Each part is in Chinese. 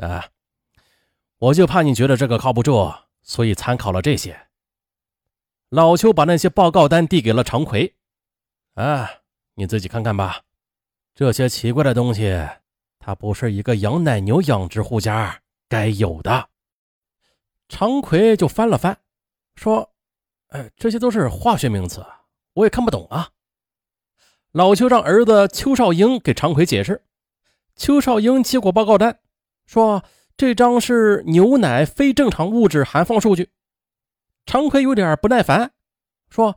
啊，我就怕你觉得这个靠不住，所以参考了这些。老邱把那些报告单递给了常奎，啊，你自己看看吧。这些奇怪的东西，它不是一个养奶牛养殖户家该有的。常奎就翻了翻，说：“哎，这些都是化学名词，我也看不懂啊。”老邱让儿子邱少英给常奎解释。邱少英接过报告单，说：“这张是牛奶非正常物质含放数据。”常奎有点不耐烦，说：“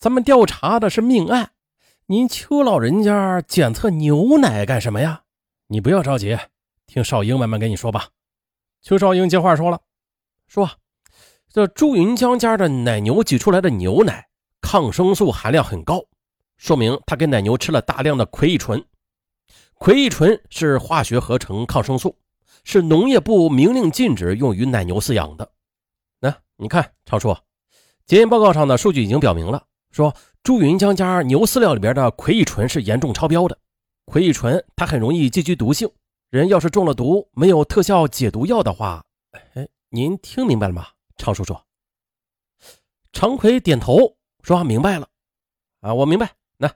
咱们调查的是命案，您邱老人家检测牛奶干什么呀？你不要着急，听少英慢慢跟你说吧。”邱少英接话说了：“说这朱云江家的奶牛挤出来的牛奶抗生素含量很高。”说明他给奶牛吃了大量的奎乙醇，奎乙醇是化学合成抗生素，是农业部明令禁止用于奶牛饲养的。那你看，常叔，检验报告上的数据已经表明了，说朱云江家牛饲料里边的葵乙醇是严重超标的。葵乙醇它很容易积聚毒性，人要是中了毒，没有特效解毒药的话，哎，您听明白了吗，常叔叔？常奎点头说明白了，啊，我明白。那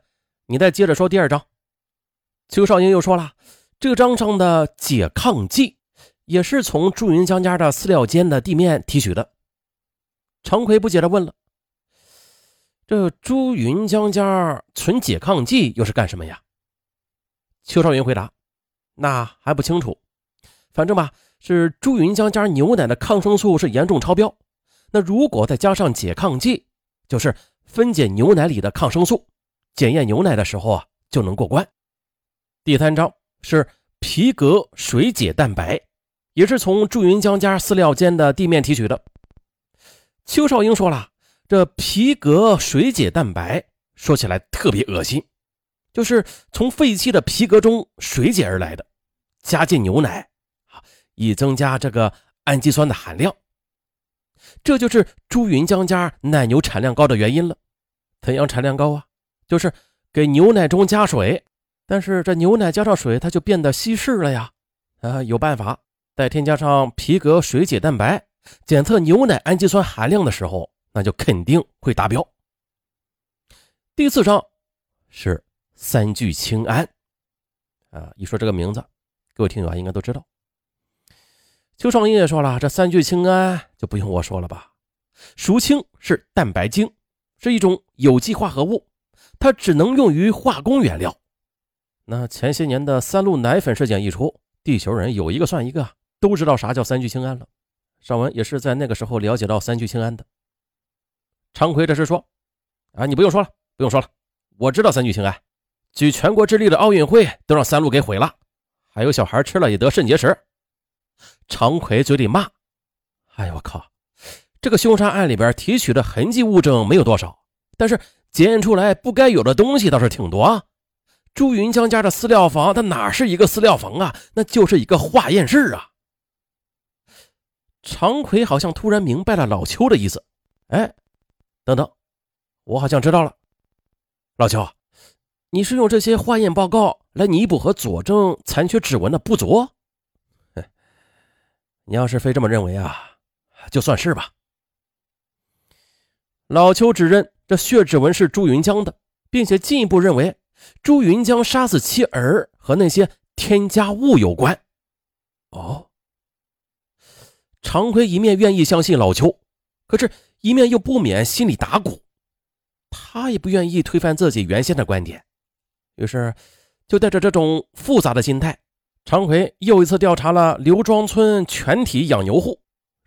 你再接着说第二章。邱少英又说了，这张上的解抗剂也是从朱云江家的饲料间的地面提取的。常奎不解的问了：“这朱云江家存解抗剂又是干什么呀？”邱少云回答：“那还不清楚，反正吧，是朱云江家牛奶的抗生素是严重超标。那如果再加上解抗剂，就是分解牛奶里的抗生素。”检验牛奶的时候啊，就能过关。第三章是皮革水解蛋白，也是从祝云江家饲料间的地面提取的。邱少英说了，这皮革水解蛋白说起来特别恶心，就是从废弃的皮革中水解而来的，加进牛奶，以增加这个氨基酸的含量。这就是朱云江家奶牛产量高的原因了。怎样产量高啊？就是给牛奶中加水，但是这牛奶加上水，它就变得稀释了呀。啊，有办法，再添加上皮革水解蛋白，检测牛奶氨基酸含量的时候，那就肯定会达标。第四章是三聚氰胺，啊，一说这个名字，各位听友啊应该都知道。邱少英也说了，这三聚氰胺就不用我说了吧，熟氢是蛋白精，是一种有机化合物。它只能用于化工原料。那前些年的三鹿奶粉事件一出，地球人有一个算一个，都知道啥叫三聚氰胺了。尚文也是在那个时候了解到三聚氰胺的。常奎这是说：“啊，你不用说了，不用说了，我知道三聚氰胺，举全国之力的奥运会都让三鹿给毁了，还有小孩吃了也得肾结石。”常奎嘴里骂：“哎呦我靠，这个凶杀案里边提取的痕迹物证没有多少，但是……”检验出来不该有的东西倒是挺多啊！朱云江家的饲料房，它哪是一个饲料房啊？那就是一个化验室啊！常奎好像突然明白了老邱的意思，哎，等等，我好像知道了。老邱，你是用这些化验报告来弥补和佐证残缺指纹的不足？你要是非这么认为啊，就算是吧。老邱指认。这血指纹是朱云江的，并且进一步认为朱云江杀死妻儿和那些添加物有关。哦，常奎一面愿意相信老邱，可是一面又不免心里打鼓。他也不愿意推翻自己原先的观点，于是就带着这种复杂的心态，常奎又一次调查了刘庄村全体养牛户。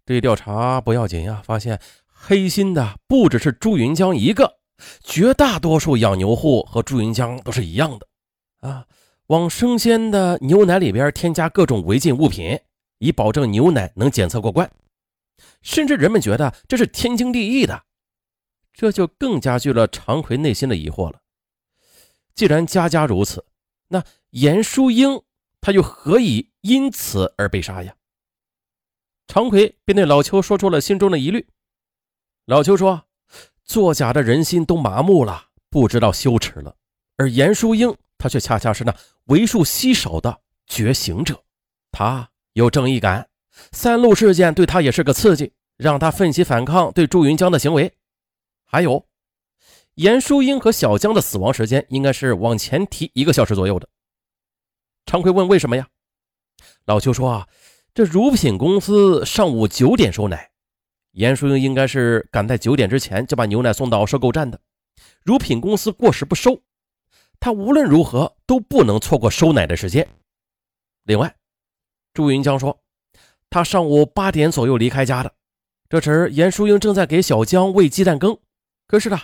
这一调查不要紧呀，发现。黑心的不只是朱云江一个，绝大多数养牛户和朱云江都是一样的啊，往生鲜的牛奶里边添加各种违禁物品，以保证牛奶能检测过关。甚至人们觉得这是天经地义的，这就更加剧了常奎内心的疑惑了。既然家家如此，那严淑英他又何以因此而被杀呀？常奎便对老邱说出了心中的疑虑。老邱说：“作假的人心都麻木了，不知道羞耻了。而严淑英，她却恰恰是那为数稀少的觉醒者。她有正义感，三鹿事件对他也是个刺激，让他奋起反抗对朱云江的行为。还有，严淑英和小江的死亡时间应该是往前提一个小时左右的。常奎问为什么呀？老邱说啊，这乳品公司上午九点收奶，严淑英应该是赶在九点之前就把牛奶送到收购站的。乳品公司过时不收，他无论如何都不能错过收奶的时间。另外，朱云江说，他上午八点左右离开家的，这时严淑英正在给小江喂鸡蛋羹。可是呢，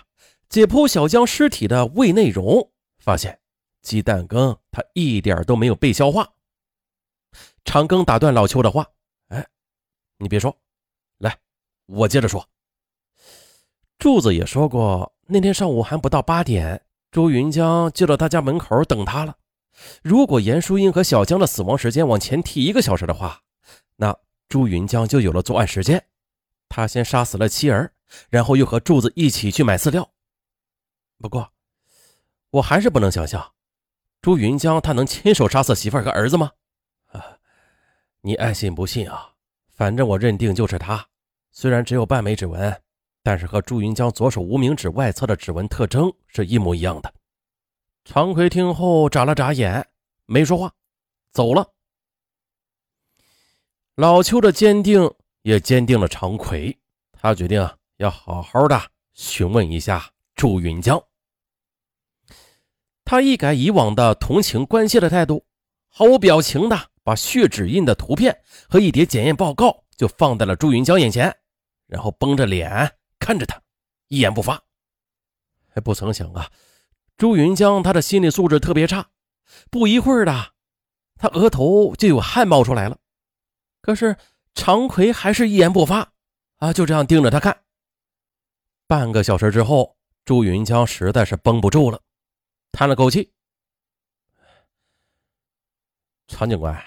解剖小江尸体的胃内容，发现鸡蛋羹他一点都没有被消化。长庚打断老邱的话：“哎，你别说，来，我接着说。柱子也说过，那天上午还不到八点，朱云江就到他家门口等他了。如果严淑英和小江的死亡时间往前提一个小时的话，那朱云江就有了作案时间。他先杀死了妻儿。”然后又和柱子一起去买饲料。不过，我还是不能想象，朱云江他能亲手杀死媳妇儿和儿子吗？啊，你爱信不信啊？反正我认定就是他。虽然只有半枚指纹，但是和朱云江左手无名指外侧的指纹特征是一模一样的。常奎听后眨了眨眼，没说话，走了。老邱的坚定也坚定了常奎，他决定。要好好的询问一下朱云江。他一改以往的同情关切的态度，毫无表情的把血指印的图片和一叠检验报告就放在了朱云江眼前，然后绷着脸看着他，一言不发。还不曾想啊，朱云江他的心理素质特别差，不一会儿的，他额头就有汗冒出来了。可是常奎还是一言不发啊，就这样盯着他看。半个小时之后，朱云江实在是绷不住了，叹了口气：“常警官，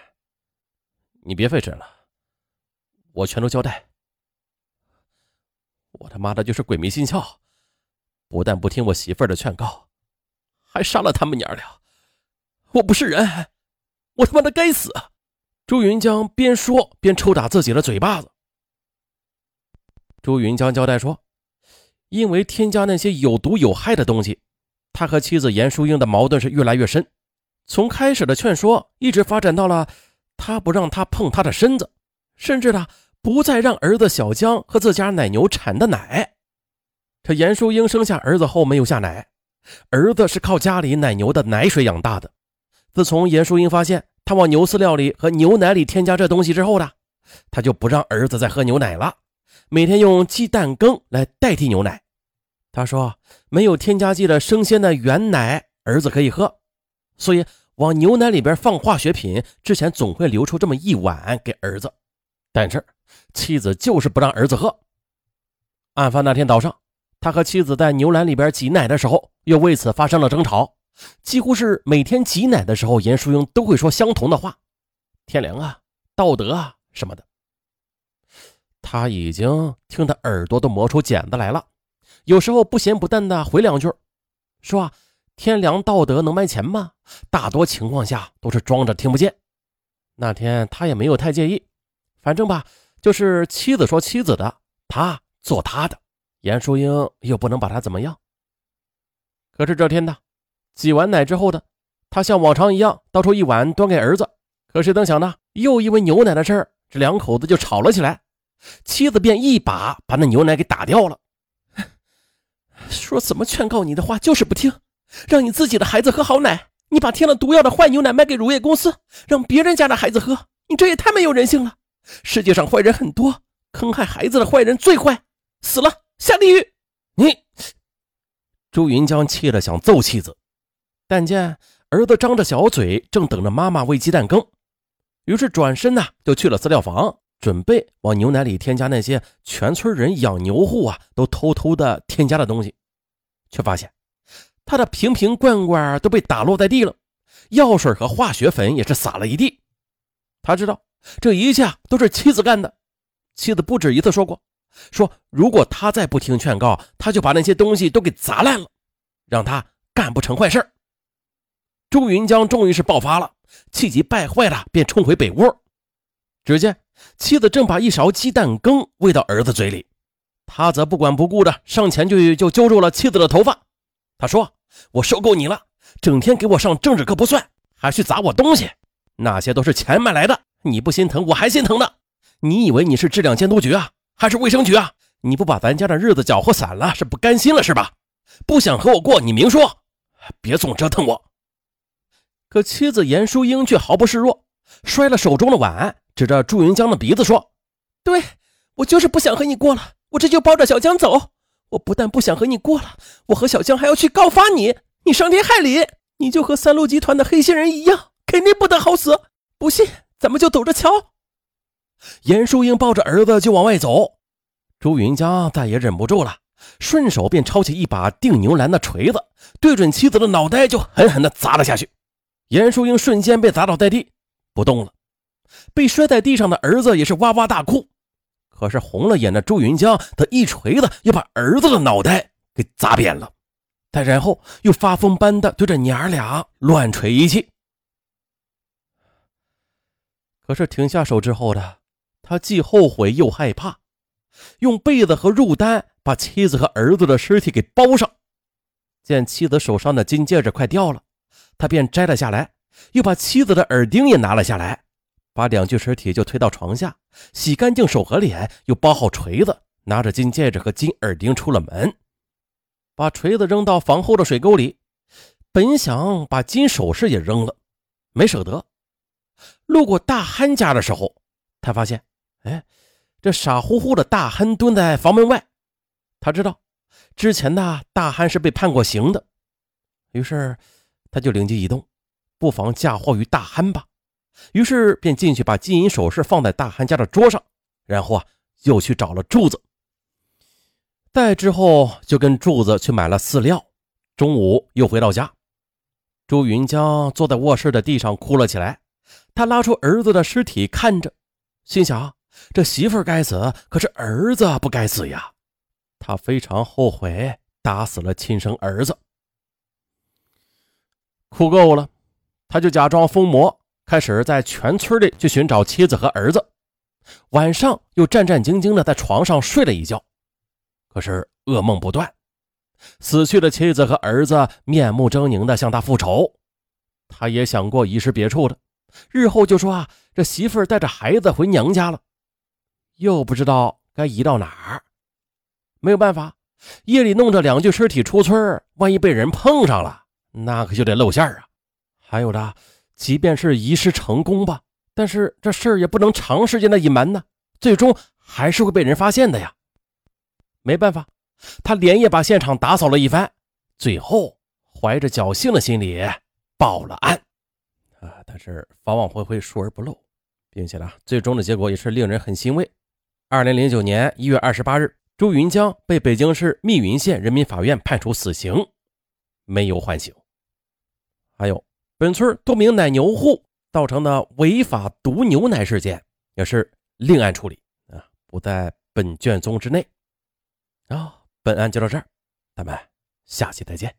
你别费神了，我全都交代。我他妈的就是鬼迷心窍，不但不听我媳妇儿的劝告，还杀了他们娘俩。我不是人，我他妈的该死！”朱云江边说边抽打自己的嘴巴子。朱云江交代说。因为添加那些有毒有害的东西，他和妻子严淑英的矛盾是越来越深。从开始的劝说，一直发展到了他不让他碰他的身子，甚至呢不再让儿子小江和自家奶牛产的奶。这严淑英生下儿子后没有下奶，儿子是靠家里奶牛的奶水养大的。自从严淑英发现他往牛饲料里和牛奶里添加这东西之后的，他就不让儿子再喝牛奶了。每天用鸡蛋羹来代替牛奶，他说没有添加剂的生鲜的原奶，儿子可以喝，所以往牛奶里边放化学品之前总会留出这么一碗给儿子。但是妻子就是不让儿子喝。案发那天早上，他和妻子在牛栏里边挤奶的时候，又为此发生了争吵，几乎是每天挤奶的时候，严淑英都会说相同的话：“天良啊，道德啊什么的。”他已经听得耳朵都磨出茧子来了，有时候不咸不淡的回两句，说：“天良道德能卖钱吗？”大多情况下都是装着听不见。那天他也没有太介意，反正吧，就是妻子说妻子的，他做他的，严淑英又不能把他怎么样。可是这天呢，挤完奶之后的，他像往常一样倒出一碗端给儿子，可谁曾想呢，又因为牛奶的事儿，这两口子就吵了起来。妻子便一把把那牛奶给打掉了，说怎么劝告你的话就是不听，让你自己的孩子喝好奶，你把添了毒药的坏牛奶卖给乳业公司，让别人家的孩子喝，你这也太没有人性了！世界上坏人很多，坑害孩子的坏人最坏，死了下地狱！你，朱云江气得想揍妻子，但见儿子张着小嘴，正等着妈妈喂鸡蛋羹，于是转身呢就去了饲料房。准备往牛奶里添加那些全村人养牛户啊都偷偷的添加的东西，却发现他的瓶瓶罐罐都被打落在地了，药水和化学粉也是洒了一地。他知道这一切都是妻子干的，妻子不止一次说过，说如果他再不听劝告，他就把那些东西都给砸烂了，让他干不成坏事朱云江终于是爆发了，气急败坏的便冲回北屋。只见妻子正把一勺鸡蛋羹喂到儿子嘴里，他则不管不顾的上前去就揪住了妻子的头发。他说：“我受够你了，整天给我上政治课不算，还去砸我东西，那些都是钱买来的。你不心疼，我还心疼呢。你以为你是质量监督局啊，还是卫生局啊？你不把咱家的日子搅和散了，是不甘心了是吧？不想和我过，你明说，别总折腾我。”可妻子严淑英却毫不示弱，摔了手中的碗，指着朱云江的鼻子说：“对我就是不想和你过了，我这就抱着小江走。我不但不想和你过了，我和小江还要去告发你，你伤天害理，你就和三鹿集团的黑心人一样，肯定不得好死。不信，咱们就走着瞧。”严淑英抱着儿子就往外走，朱云江再也忍不住了，顺手便抄起一把定牛栏的锤子，对准妻子的脑袋就狠狠地砸了下去。严淑英瞬间被砸倒在地，不动了。被摔在地上的儿子也是哇哇大哭。可是红了眼的朱云江，他一锤子又把儿子的脑袋给砸扁了，再然后又发疯般的对着娘儿俩乱锤一气。可是停下手之后的他，既后悔又害怕，用被子和褥单把妻子和儿子的尸体给包上。见妻子手上的金戒指快掉了。他便摘了下来，又把妻子的耳钉也拿了下来，把两具尸体就推到床下，洗干净手和脸，又包好锤子，拿着金戒指和金耳钉出了门，把锤子扔到房后的水沟里。本想把金首饰也扔了，没舍得。路过大憨家的时候，他发现，哎，这傻乎乎的大憨蹲在房门外。他知道，之前呢，大憨是被判过刑的，于是。他就灵机一动，不妨嫁祸于大憨吧。于是便进去把金银首饰放在大憨家的桌上，然后啊，又去找了柱子。再之后就跟柱子去买了饲料。中午又回到家，朱云江坐在卧室的地上哭了起来。他拉出儿子的尸体看着，心想：这媳妇该死，可是儿子不该死呀。他非常后悔打死了亲生儿子。哭够了，他就假装疯魔，开始在全村里去寻找妻子和儿子。晚上又战战兢兢地在床上睡了一觉，可是噩梦不断。死去的妻子和儿子面目狰狞地向他复仇。他也想过移师别处的，日后就说啊，这媳妇带着孩子回娘家了，又不知道该移到哪儿。没有办法，夜里弄着两具尸体出村，万一被人碰上了。那可就得露馅啊！还有的，即便是移尸成功吧，但是这事儿也不能长时间的隐瞒呢，最终还是会被人发现的呀。没办法，他连夜把现场打扫了一番，最后怀着侥幸的心理报了案。啊，但是法网恢恢，疏而不漏，并且呢，最终的结果也是令人很欣慰。二零零九年一月二十八日，朱云江被北京市密云县人民法院判处死刑，没有缓刑。还有本村多名奶牛户造成的违法毒牛奶事件，也是另案处理啊，不在本卷宗之内。啊，本案就到这儿，咱们下期再见。